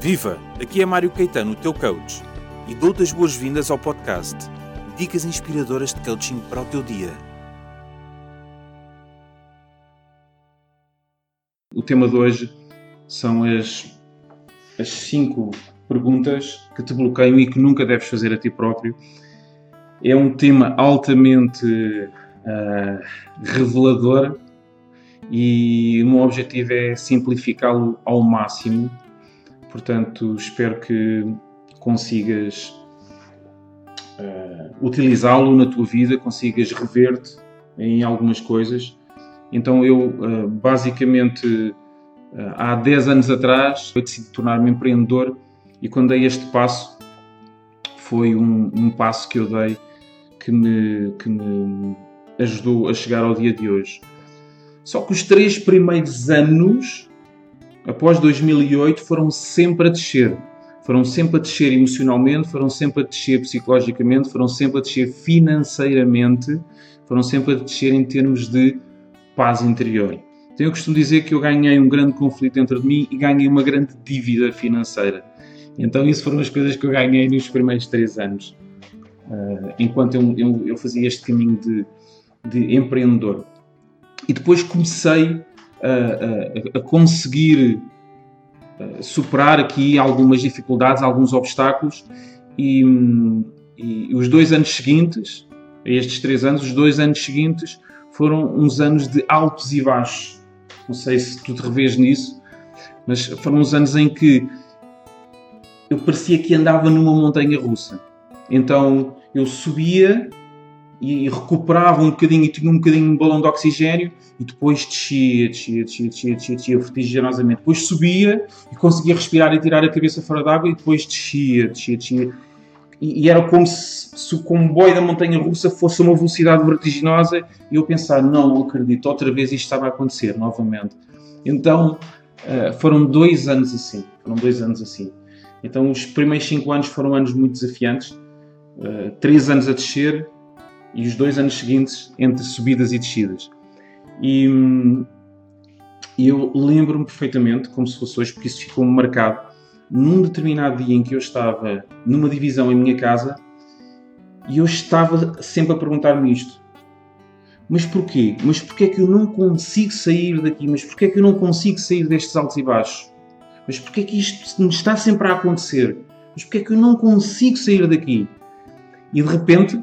Viva! Aqui é Mário Caetano, o teu coach, e dou-te as boas-vindas ao podcast Dicas Inspiradoras de Coaching para o teu dia. O tema de hoje são as, as cinco perguntas que te bloqueiam e que nunca deves fazer a ti próprio. É um tema altamente uh, revelador e o meu objetivo é simplificá-lo ao máximo. Portanto, espero que consigas uh, utilizá-lo na tua vida, consigas rever-te em algumas coisas. Então, eu uh, basicamente uh, há 10 anos atrás eu decidi tornar-me empreendedor e quando dei este passo foi um, um passo que eu dei que me, que me ajudou a chegar ao dia de hoje. Só que os três primeiros anos, após 2008, foram sempre a descer. Foram sempre a descer emocionalmente, foram sempre a descer psicologicamente, foram sempre a descer financeiramente, foram sempre a descer em termos de paz interior. Então eu costumo dizer que eu ganhei um grande conflito dentro de mim e ganhei uma grande dívida financeira. Então isso foram as coisas que eu ganhei nos primeiros três anos, uh, enquanto eu, eu, eu, fazia este caminho de, de empreendedor. E depois comecei a, a, a conseguir superar aqui algumas dificuldades, alguns obstáculos e, e os dois anos seguintes, estes três anos, os dois anos seguintes foram uns anos de altos e baixos. Não sei se tu te revês nisso, mas foram uns anos em que eu parecia que andava numa montanha russa. Então eu subia e recuperava um bocadinho e tinha um bocadinho de balão de oxigênio e depois descia, descia, descia, descia, descia, descia vertiginosamente. Depois subia e conseguia respirar e tirar a cabeça fora d'água e depois descia, descia, descia. E, e, era como se, se o comboio da montanha russa fosse uma velocidade vertiginosa e eu pensar, não, acredito, outra vez isto estava a acontecer novamente. Então uh, foram dois anos assim, foram dois anos assim. Então os primeiros cinco anos foram anos muito desafiantes, uh, três anos a descer e os dois anos seguintes entre subidas e descidas. E, e eu lembro-me perfeitamente, como se fosse hoje, porque isso ficou-me marcado, num determinado dia em que eu estava numa divisão em minha casa e eu estava sempre a perguntar-me isto. Mas porquê? Mas porquê é que eu não consigo sair daqui? Mas porquê é que eu não consigo sair destes altos e baixos? Mas porquê é que isto me está sempre a acontecer? Mas porquê é que eu não consigo sair daqui? E de repente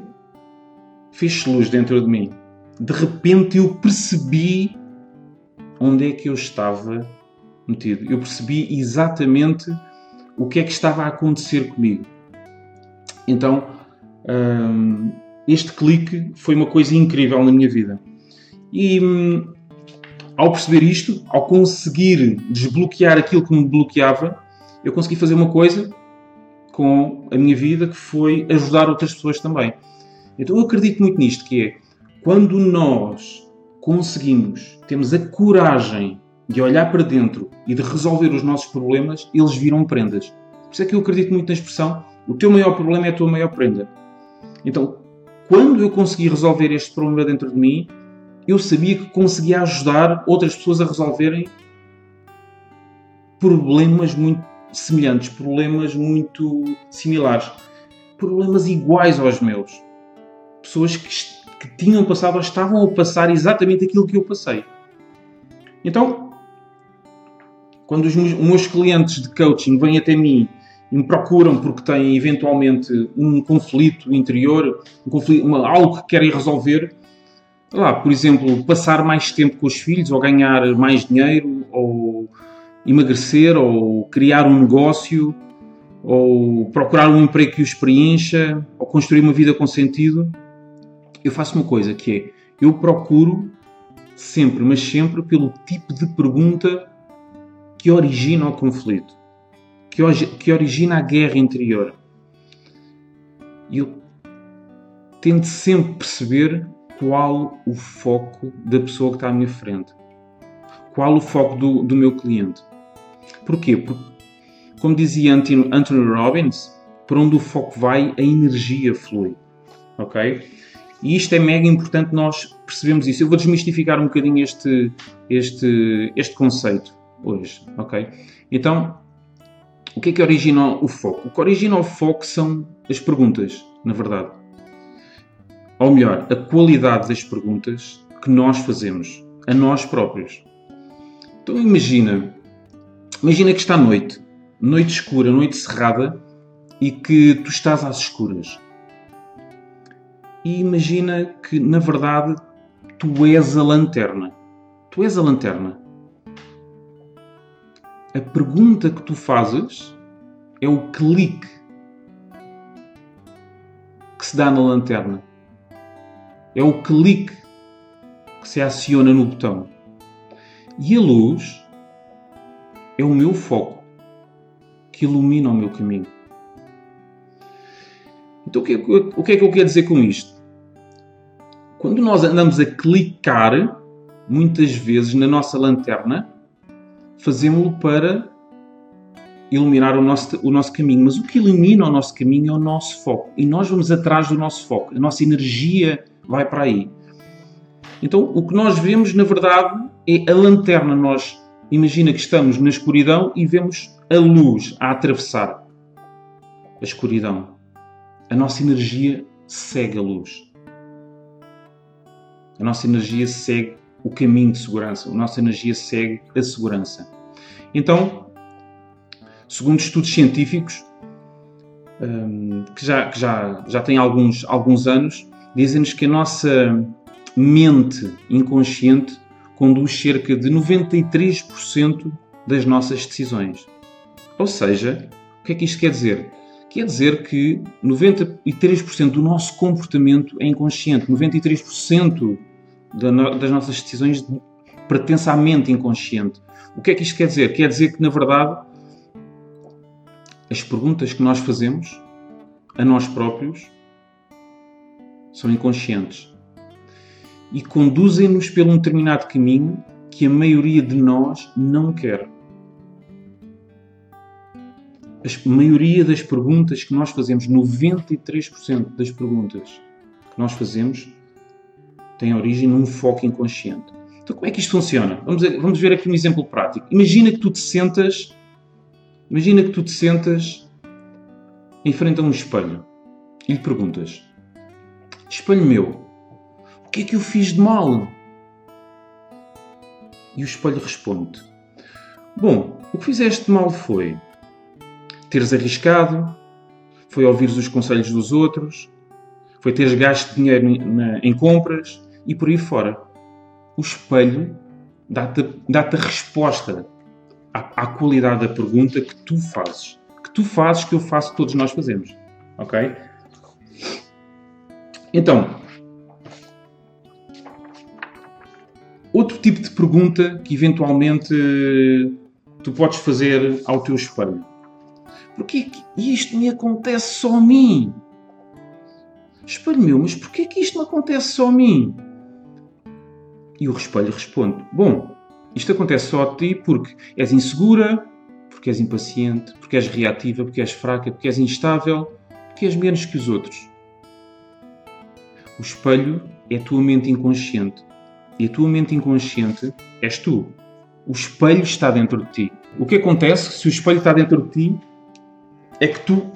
fez luz dentro de mim. De repente eu percebi onde é que eu estava metido. Eu percebi exatamente o que é que estava a acontecer comigo. Então, hum, este clique foi uma coisa incrível na minha vida. E hum, ao perceber isto, ao conseguir desbloquear aquilo que me bloqueava, eu consegui fazer uma coisa com a minha vida que foi ajudar outras pessoas também. Então eu acredito muito nisto, que é quando nós conseguimos, temos a coragem de olhar para dentro e de resolver os nossos problemas, eles viram prendas. Por isso é que eu acredito muito na expressão o teu maior problema é a tua maior prenda. Então, quando eu consegui resolver este problema dentro de mim, eu sabia que conseguia ajudar outras pessoas a resolverem problemas muito semelhantes, problemas muito similares, problemas iguais aos meus. Pessoas que, que tinham passado ou estavam a passar exatamente aquilo que eu passei. Então, quando os meus clientes de coaching vêm até mim e me procuram porque têm eventualmente um conflito interior, um conflito, uma, algo que querem resolver, lá, por exemplo, passar mais tempo com os filhos, ou ganhar mais dinheiro, ou emagrecer, ou criar um negócio, ou procurar um emprego que os preencha, ou construir uma vida com sentido, eu faço uma coisa que é, eu procuro sempre, mas sempre, pelo tipo de pergunta que origina o conflito, que, que origina a guerra interior. E eu tento sempre perceber qual o foco da pessoa que está à minha frente. Qual o foco do, do meu cliente. Porquê? Porque, como dizia Anthony Robbins, para onde o foco vai, a energia flui. Ok? E isto é mega importante nós percebemos isso. Eu vou desmistificar um bocadinho este, este, este conceito hoje. Ok? Então, O que é que origina o foco? O que origina o foco são as perguntas, na verdade. Ou melhor, a qualidade das perguntas que nós fazemos a nós próprios. Então imagina, imagina que está noite, noite escura, noite cerrada e que tu estás às escuras. E imagina que na verdade tu és a lanterna. Tu és a lanterna a pergunta que tu fazes é o clique que se dá na lanterna. É o clique que se aciona no botão. E a luz é o meu foco que ilumina o meu caminho. Então, o que, é, que é que eu quero dizer com isto? Quando nós andamos a clicar, muitas vezes na nossa lanterna, fazemos-lo para iluminar o nosso, o nosso caminho. Mas o que ilumina o nosso caminho é o nosso foco. E nós vamos atrás do nosso foco. A nossa energia vai para aí. Então, o que nós vemos, na verdade, é a lanterna. Nós, imagina que estamos na escuridão e vemos a luz a atravessar a escuridão. A nossa energia segue a luz. A nossa energia segue o caminho de segurança. A nossa energia segue a segurança. Então, segundo estudos científicos, hum, que já, que já, já têm alguns, alguns anos, dizem-nos que a nossa mente inconsciente conduz cerca de 93% das nossas decisões. Ou seja, o que é que isto quer dizer? Quer dizer que 93% do nosso comportamento é inconsciente, 93% das nossas decisões pertence à mente inconsciente. O que é que isto quer dizer? Quer dizer que, na verdade, as perguntas que nós fazemos a nós próprios são inconscientes e conduzem-nos por um determinado caminho que a maioria de nós não quer. A maioria das perguntas que nós fazemos, 93% das perguntas que nós fazemos, tem origem num foco inconsciente. Então, como é que isto funciona? Vamos, vamos ver aqui um exemplo prático. Imagina que tu te sentas, imagina que tu te sentas em frente a um espelho e lhe perguntas: Espelho meu, o que é que eu fiz de mal? E o espelho responde: Bom, o que fizeste de mal foi teres arriscado, foi ouvires os conselhos dos outros, foi teres gasto dinheiro em compras, e por aí fora. O espelho dá-te dá a resposta à, à, qualidade da pergunta que tu fazes. Que tu fazes, que eu faço, que todos nós fazemos. Ok? Então, outro tipo de pergunta que eventualmente tu podes fazer ao teu espelho. Porquê que isto me acontece só a mim? Espelho meu, mas porquê que isto me acontece só a mim? E o espelho responde: Bom, isto acontece só a ti porque és insegura, porque és impaciente, porque és reativa, porque és fraca, porque és instável, porque és menos que os outros. O espelho é a tua mente inconsciente. E a tua mente inconsciente és tu. O espelho está dentro de ti. O que acontece se o espelho está dentro de ti é que tu,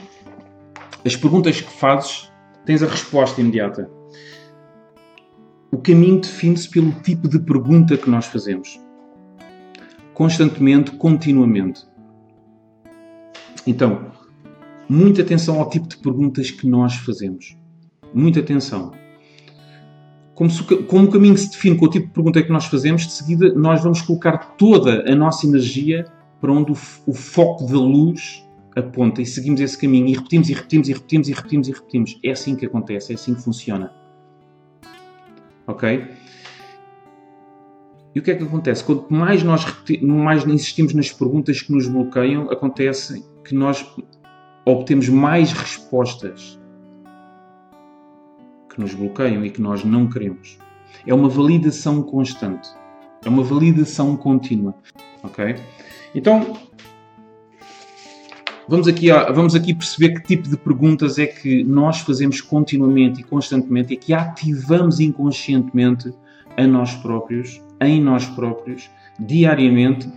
as perguntas que fazes, tens a resposta imediata. O caminho define-se pelo tipo de pergunta que nós fazemos. Constantemente, continuamente. Então, muita atenção ao tipo de perguntas que nós fazemos. Muita atenção. Como, se, como o caminho se define com o tipo de pergunta que nós fazemos, de seguida nós vamos colocar toda a nossa energia para onde o, o foco da luz aponta e seguimos esse caminho e repetimos e repetimos e repetimos e repetimos e repetimos. É assim que acontece, é assim que funciona. Ok? E o que é que acontece? Quanto mais nós mais insistimos nas perguntas que nos bloqueiam, acontece que nós obtemos mais respostas que nos bloqueiam e que nós não queremos. É uma validação constante. É uma validação contínua. Ok? Então, vamos aqui, vamos aqui perceber que tipo de perguntas é que nós fazemos continuamente e constantemente e que ativamos inconscientemente a nós próprios, em nós próprios, diariamente.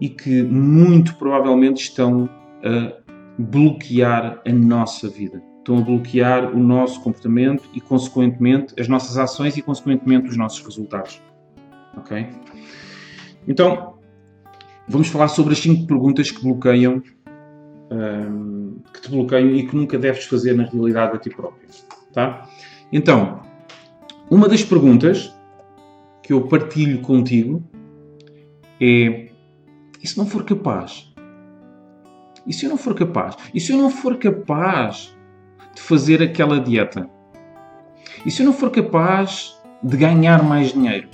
e que muito provavelmente estão a bloquear a nossa vida. Estão a bloquear o nosso comportamento e, consequentemente, as nossas ações e, consequentemente, os nossos resultados. Ok? Então, vamos falar sobre as 5 perguntas que bloqueiam, um, que te bloqueiam e que nunca deves fazer na realidade a ti próprio. Tá? Então, uma das perguntas que eu partilho contigo é: e se não for capaz? E se eu não for capaz? E se eu não for capaz de fazer aquela dieta? E se eu não for capaz de ganhar mais dinheiro?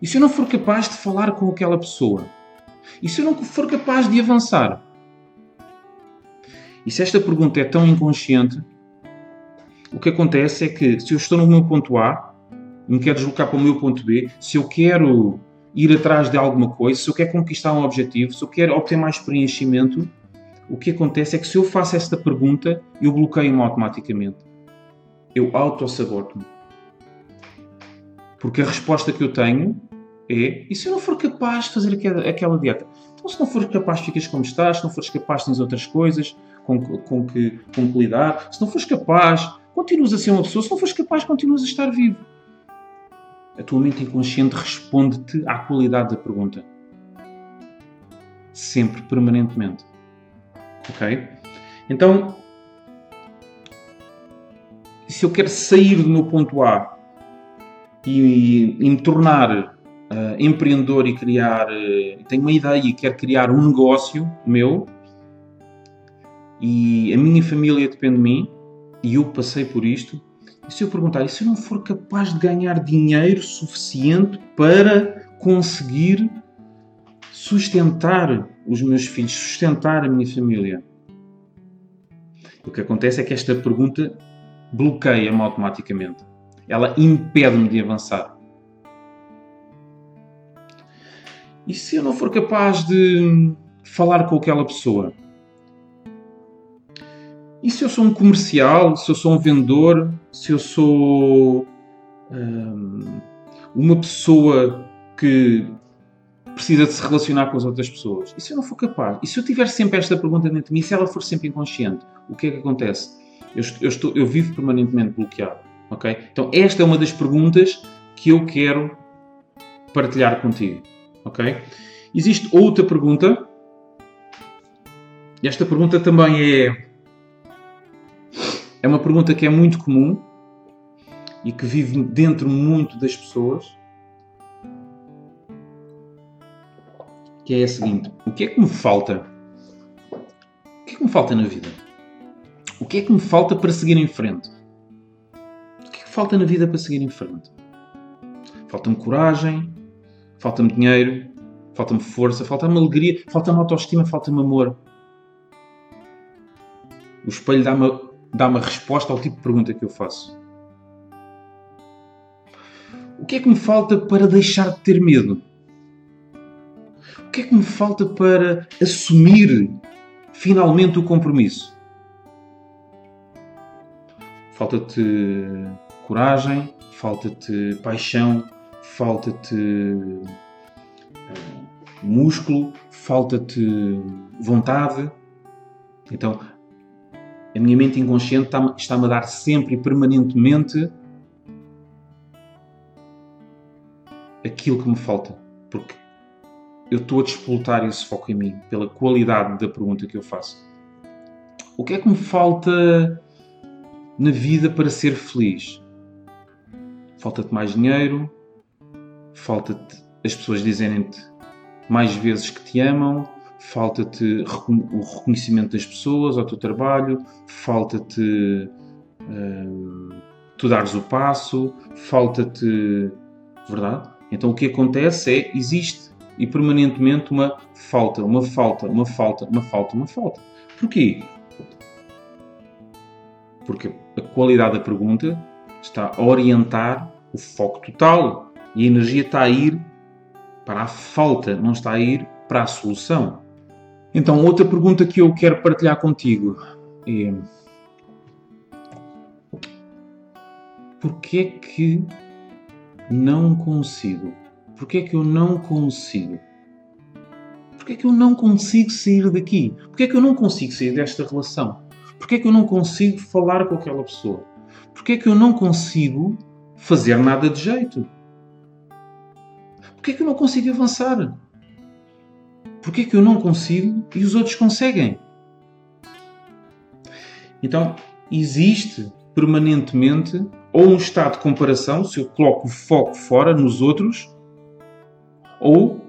E se eu não for capaz de falar com aquela pessoa? E se eu não for capaz de avançar? E se esta pergunta é tão inconsciente, o que acontece é que se eu estou no meu ponto A me quero deslocar para o meu ponto B, se eu quero ir atrás de alguma coisa, se eu quero conquistar um objetivo, se eu quero obter mais preenchimento, o que acontece é que se eu faço esta pergunta, eu bloqueio-me automaticamente. Eu auto-saboto-me. Porque a resposta que eu tenho é: e se eu não for capaz de fazer aquela dieta? Então, se não fores capaz, ficas como estás. Se não fores capaz, tens outras coisas com, com, que, com que lidar. Se não fores capaz, continuas a ser uma pessoa. Se não fores capaz, continuas a estar vivo a tua mente inconsciente responde-te à qualidade da pergunta. Sempre, permanentemente. Ok? Então, se eu quero sair do meu ponto A e, e me tornar uh, empreendedor e criar, uh, tenho uma ideia e quero criar um negócio meu e a minha família depende de mim e eu passei por isto, e se eu perguntar, e se eu não for capaz de ganhar dinheiro suficiente para conseguir sustentar os meus filhos, sustentar a minha família? O que acontece é que esta pergunta bloqueia-me automaticamente. Ela impede-me de avançar. E se eu não for capaz de falar com aquela pessoa? Se eu sou um comercial, se eu sou um vendedor, se eu sou hum, uma pessoa que precisa de se relacionar com as outras pessoas? E se eu não for capaz? E se eu tiver sempre esta pergunta dentro de mim, se ela for sempre inconsciente, o que é que acontece? Eu, eu, estou, eu vivo permanentemente bloqueado. ok? Então, esta é uma das perguntas que eu quero partilhar contigo. ok? Existe outra pergunta. Esta pergunta também é é uma pergunta que é muito comum e que vive dentro muito das pessoas, que é a seguinte: o que é que me falta? O que é que me falta na vida? O que é que me falta para seguir em frente? O que é que falta na vida para seguir em frente? Falta-me coragem, falta-me dinheiro, falta-me força, falta-me alegria, falta-me autoestima, falta-me amor. O espelho dá-me dá uma resposta ao tipo de pergunta que eu faço. O que é que me falta para deixar de ter medo? O que é que me falta para assumir finalmente o compromisso? Falta-te coragem, falta-te paixão, falta-te eh, músculo, falta-te vontade. Então, a minha mente inconsciente está-me a dar sempre e permanentemente aquilo que me falta. Porque eu estou a despoltar esse foco em mim, pela qualidade da pergunta que eu faço. O que é que me falta na vida para ser feliz? Falta-te mais dinheiro? Falta-te as pessoas dizerem-te mais vezes que te amam? Falta-te o reconhecimento das pessoas ao teu trabalho, falta-te hum, tu dares o passo, falta-te. Verdade? Então o que acontece é, existe e permanentemente uma falta, uma falta, uma falta, uma falta, uma falta. Porquê? Porque a qualidade da pergunta está a orientar o foco total e a energia está a ir para a falta, não está a ir para a solução. Então, outra pergunta que eu quero partilhar contigo é: porquê que não consigo? Porquê que eu não consigo? Porquê que eu não consigo sair daqui? Porquê que eu não consigo sair desta relação? Porquê que eu não consigo falar com aquela pessoa? Porquê que eu não consigo fazer nada de jeito? Porquê que eu não consigo avançar? Porquê que eu não consigo e os outros conseguem? Então, existe permanentemente ou um estado de comparação, se eu coloco o foco fora nos outros, ou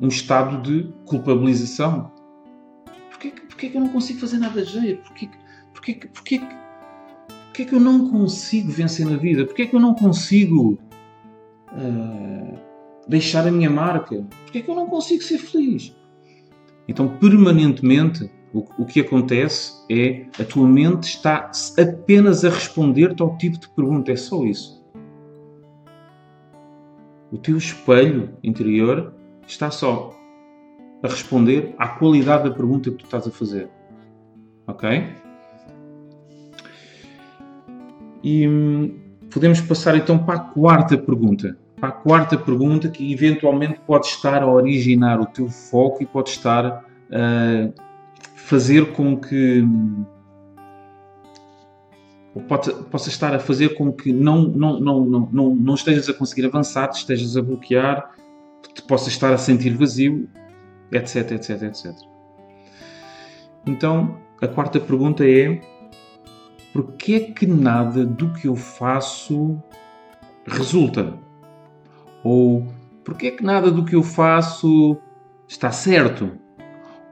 um estado de culpabilização. Porquê, porquê que eu não consigo fazer nada de jeito? Porquê, porquê, porquê, porquê que eu não consigo vencer na vida? Porquê que eu não consigo uh, deixar a minha marca? Porquê que eu não consigo ser feliz? Então, permanentemente, o, o que acontece é a tua mente está apenas a responder-te ao tipo de pergunta. É só isso. O teu espelho interior está só a responder à qualidade da pergunta que tu estás a fazer. Ok? E hum, podemos passar então para a quarta pergunta. Para a quarta pergunta que eventualmente pode estar a originar o teu foco e pode estar a fazer com que ou pode, possa estar a fazer com que não, não, não, não, não, não estejas a conseguir avançar, te estejas a bloquear, te possas estar a sentir vazio, etc, etc, etc. Então, a quarta pergunta é: porquê é que nada do que eu faço resulta? Ou porquê é que nada do que eu faço está certo?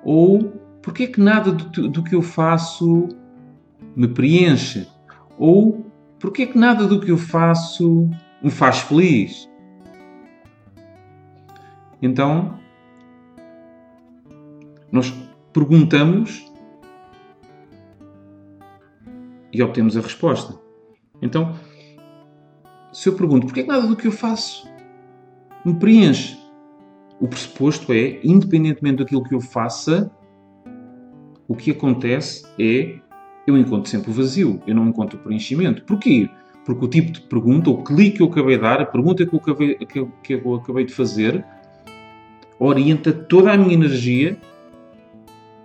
Ou porquê é que nada do, do que eu faço me preenche? Ou porquê é que nada do que eu faço me faz feliz? Então, nós perguntamos e obtemos a resposta. Então, se eu pergunto porquê é que nada do que eu faço me preenche, o pressuposto é, independentemente daquilo que eu faça, o que acontece é eu encontro sempre o vazio, eu não encontro o preenchimento. Porquê? Porque o tipo de pergunta, o clique que eu acabei de dar, a pergunta que eu acabei, que eu acabei de fazer, orienta toda a minha energia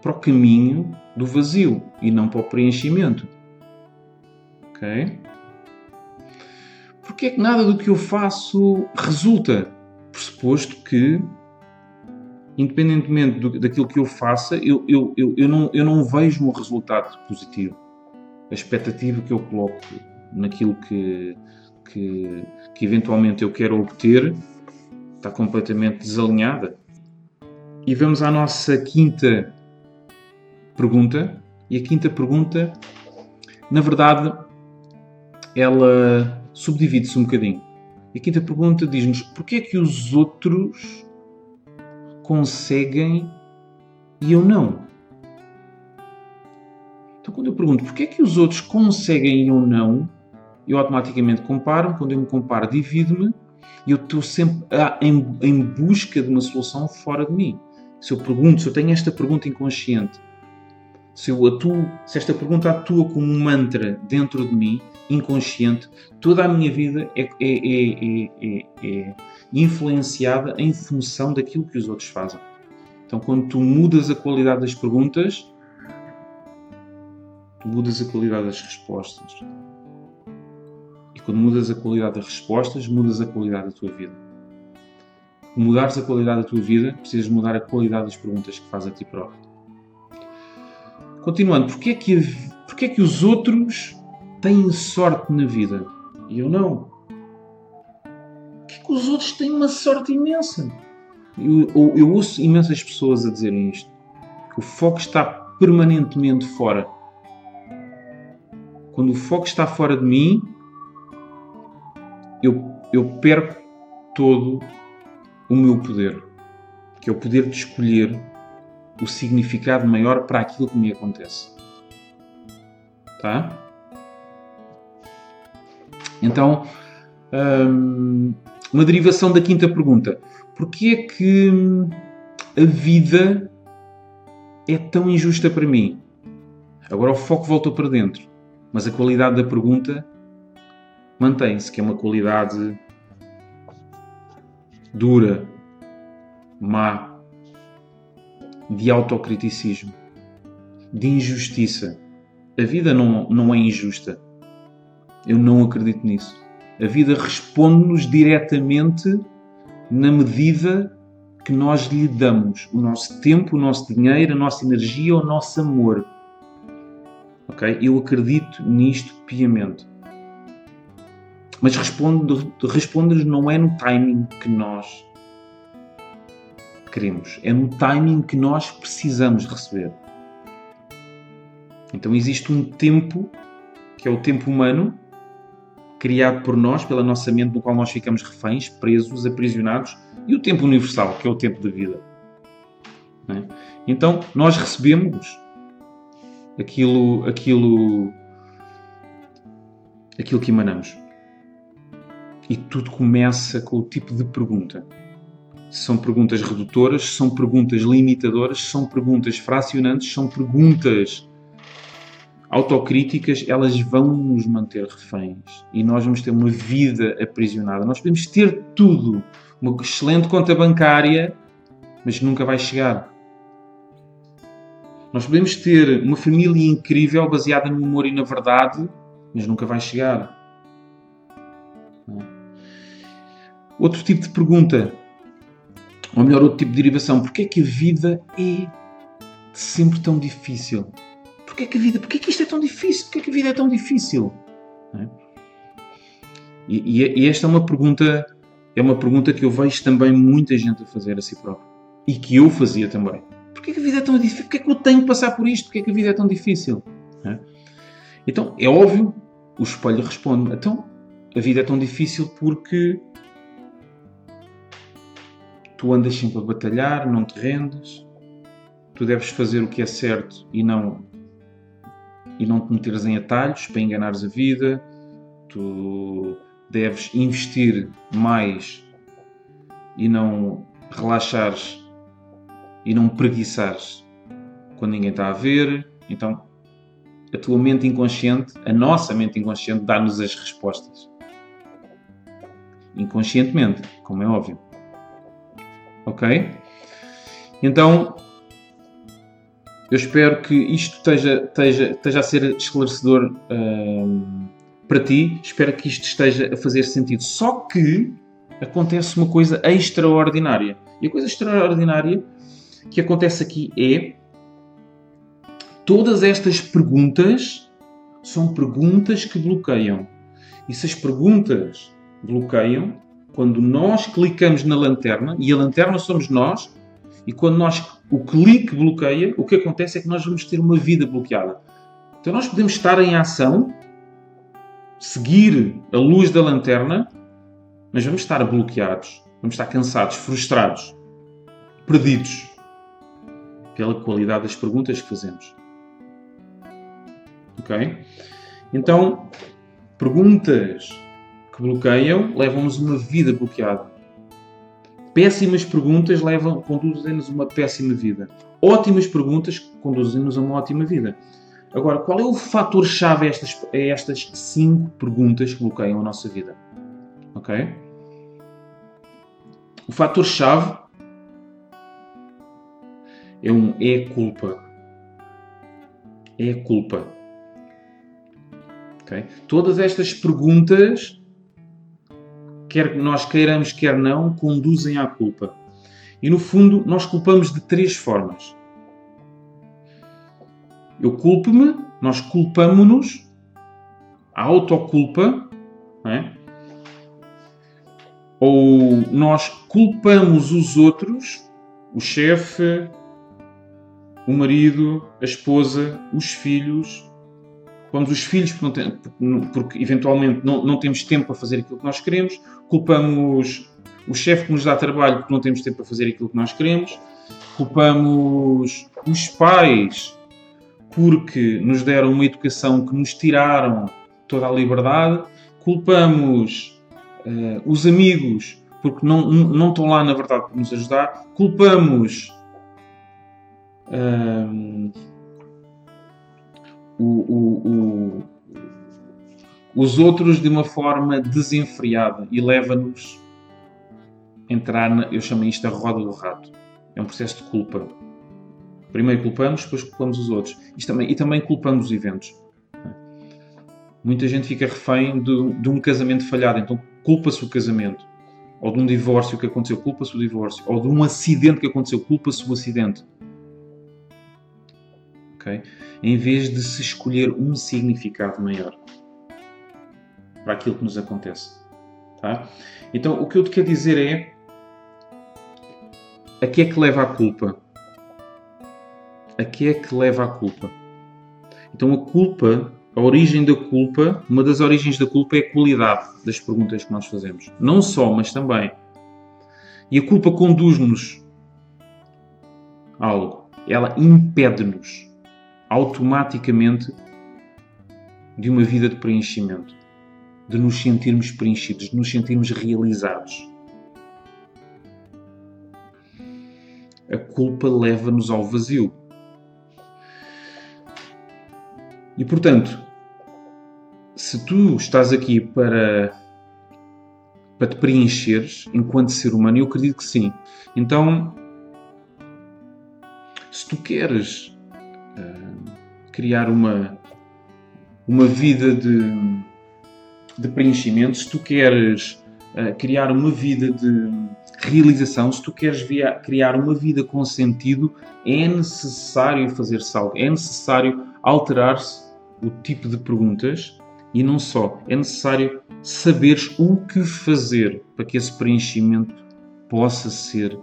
para o caminho do vazio e não para o preenchimento. Ok? Porque é que nada do que eu faço resulta? Pressuposto que, independentemente do, daquilo que eu faça, eu, eu, eu, eu, não, eu não vejo um resultado positivo. A expectativa que eu coloco naquilo que, que, que eventualmente eu quero obter está completamente desalinhada. E vamos à nossa quinta pergunta. E a quinta pergunta, na verdade, ela subdivide-se um bocadinho. E a quinta pergunta diz-nos: porquê é que os outros conseguem e eu não? Então, quando eu pergunto porquê é que os outros conseguem e eu não, eu automaticamente comparo-me. Quando eu me comparo, divido-me e eu estou sempre em, em busca de uma solução fora de mim se eu pergunto, se eu tenho esta pergunta inconsciente, se eu atuo, se esta pergunta atua como um mantra dentro de mim, inconsciente, toda a minha vida é, é, é, é, influenciada em função daquilo que os outros fazem. Então, quando tu mudas a qualidade das perguntas, tu mudas a qualidade das respostas. E quando mudas a qualidade das respostas, mudas a qualidade da tua vida mudares a qualidade da tua vida, precisas mudar a qualidade das perguntas que fazes a ti próprio. Continuando, porquê é que, porquê é que os outros têm sorte na vida e eu não? Porquê é que os outros têm uma sorte imensa? Eu, eu, eu ouço imensas pessoas a dizerem isto, que o foco está permanentemente fora. Quando o foco está fora de mim, eu, eu perco todo o meu poder, que é o poder de escolher o significado maior para aquilo que me acontece. Tá? Então, hum, uma derivação da quinta pergunta. Porquê é que a vida é tão injusta para mim? Agora o foco volta para dentro, mas a qualidade da pergunta mantém-se, que é uma qualidade dura, má, de autocriticismo, de injustiça. A vida não, não é injusta. Eu não acredito nisso. A vida responde-nos diretamente na medida que nós lhe damos o nosso tempo, o nosso dinheiro, a nossa energia, o nosso amor. Ok? Eu acredito nisto piamente. Mas responde-nos não é no timing que nós queremos, é no timing que nós precisamos receber. Então existe um tempo, que é o tempo humano, criado por nós, pela nossa mente, no qual nós ficamos reféns, presos, aprisionados, e o tempo universal, que é o tempo da vida. É? Então, nós recebemos aquilo, aquilo, aquilo que emanamos. E tudo começa com o tipo de pergunta. São perguntas redutoras, são perguntas limitadoras, são perguntas fracionantes, são perguntas autocríticas, elas vão nos manter reféns e nós vamos ter uma vida aprisionada. Nós podemos ter tudo, uma excelente conta bancária, mas nunca vai chegar. Nós podemos ter uma família incrível baseada no amor e na verdade, mas nunca vai chegar. Outro tipo de pergunta, ou melhor, outro tipo de derivação: porquê é que a vida é sempre tão difícil? Porquê é que a vida, porquê é que isto é tão difícil? Porquê é que a vida é tão difícil? É? E, e, esta é uma pergunta, é uma pergunta que eu vejo também muita gente a fazer a si próprio. E que eu fazia também. Porquê que a vida é tão difícil? Porquê que eu tenho que passar por isto? Porquê que a vida é tão difícil? É? Então, é óbvio, o espelho responde. Então, a vida é tão difícil porque tu andas sempre a batalhar, não te rendes, tu deves fazer o que é certo e não e não te meteres em atalhos para enganares a vida, tu deves investir mais e não relaxares e não preguiçares quando ninguém está a ver. Então, a tua mente inconsciente, a nossa mente inconsciente, dá-nos as respostas. Inconscientemente, como é óbvio. Ok? Então, eu espero que isto esteja, esteja, esteja a ser esclarecedor uh, para ti. Espero que isto esteja a fazer sentido. Só que acontece uma coisa extraordinária. E a coisa extraordinária que acontece aqui é todas estas perguntas são perguntas que bloqueiam. E se as perguntas bloqueiam, quando nós clicamos na lanterna, e a lanterna somos nós, e quando nós o clique bloqueia, o que acontece é que nós vamos ter uma vida bloqueada. Então nós podemos estar em ação, seguir a luz da lanterna, mas vamos estar bloqueados, vamos estar cansados, frustrados, perdidos pela qualidade das perguntas que fazemos. Ok? Então, perguntas que bloqueiam levam-nos uma vida bloqueada. Péssimas perguntas levam, conduzem-nos uma péssima vida. Ótimas perguntas conduzem-nos a uma ótima vida. Agora, qual é o fator-chave a estas, a estas cinco perguntas que bloqueiam a nossa vida? Ok? O fator-chave é um é culpa. É culpa. Okay? Todas estas perguntas quer nós queiramos, quer não, conduzem à culpa. E no fundo, nós culpamos de três formas. Eu culpo-me, nós culpamos-nos, a autoculpa, é? ou nós culpamos os outros, o chefe, o marido, a esposa, os filhos, quando os filhos, porque, porque eventualmente não, não, temos tempo para fazer aquilo que nós queremos, culpamos o chefe que nos dá trabalho porque não temos tempo para fazer aquilo que nós queremos, culpamos os pais porque nos deram uma educação que nos tiraram toda a liberdade, culpamos uh, os amigos porque não, não estão lá na verdade para nos ajudar, culpamos. Uh, o, o, os outros de uma forma desenfreada e leva-nos a entrar, na, eu chamo isto a roda do rato. É um processo de culpa. Primeiro culpamos, depois culpamos os outros. Também, e também culpamos os eventos. Muita gente fica refém de, de um casamento falhado, então culpa-se o casamento. Ou de um divórcio que aconteceu, culpa-se o divórcio. Ou de um acidente que aconteceu, culpa-se o acidente. Okay? Em vez de se escolher um significado maior para aquilo que nos acontece. Tá? Então, o que eu te quero dizer é a que é que leva a culpa? A que é que leva a culpa? Então, a culpa, a origem da culpa, uma das origens da culpa é a qualidade das perguntas que nós fazemos. Não só, mas também. E a culpa conduz-nos a algo. Ela impede-nos automaticamente de uma vida de preenchimento de nos sentirmos preenchidos, de nos sentirmos realizados. A culpa leva-nos ao vazio. E portanto, se tu estás aqui para, para te preencheres enquanto ser humano, eu acredito que sim. Então, se tu queres criar uma, uma vida de de preenchimento, se tu queres uh, criar uma vida de realização, se tu queres via, criar uma vida com sentido, é necessário fazer algo, é necessário alterar-se o tipo de perguntas e não só, é necessário saberes o que fazer para que esse preenchimento possa ser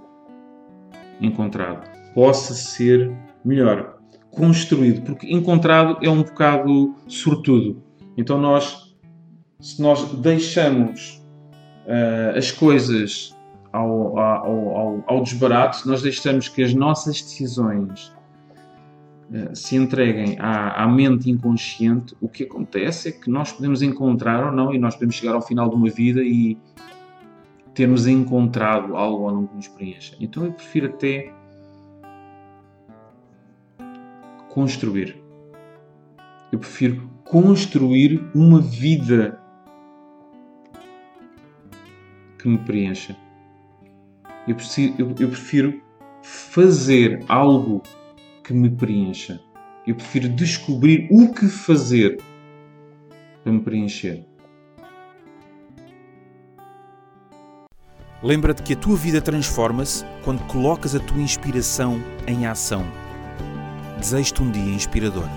encontrado, possa ser melhor, construído, porque encontrado é um bocado sortudo. Então nós se nós deixamos uh, as coisas ao, ao, ao, ao, desbarato, se nós deixamos que as nossas decisões uh, se entreguem à, à, mente inconsciente, o que acontece é que nós podemos encontrar ou não, e nós podemos chegar ao final de uma vida e termos encontrado algo ou não que nos preencha. Então eu prefiro até construir. Eu prefiro construir uma vida que me preencha. Eu, preciso, eu, eu prefiro fazer algo que me preencha. Eu prefiro descobrir o que fazer para me preencher. Lembra-te que a tua vida transforma-se quando colocas a tua inspiração em ação. Desejo-te um dia inspirador.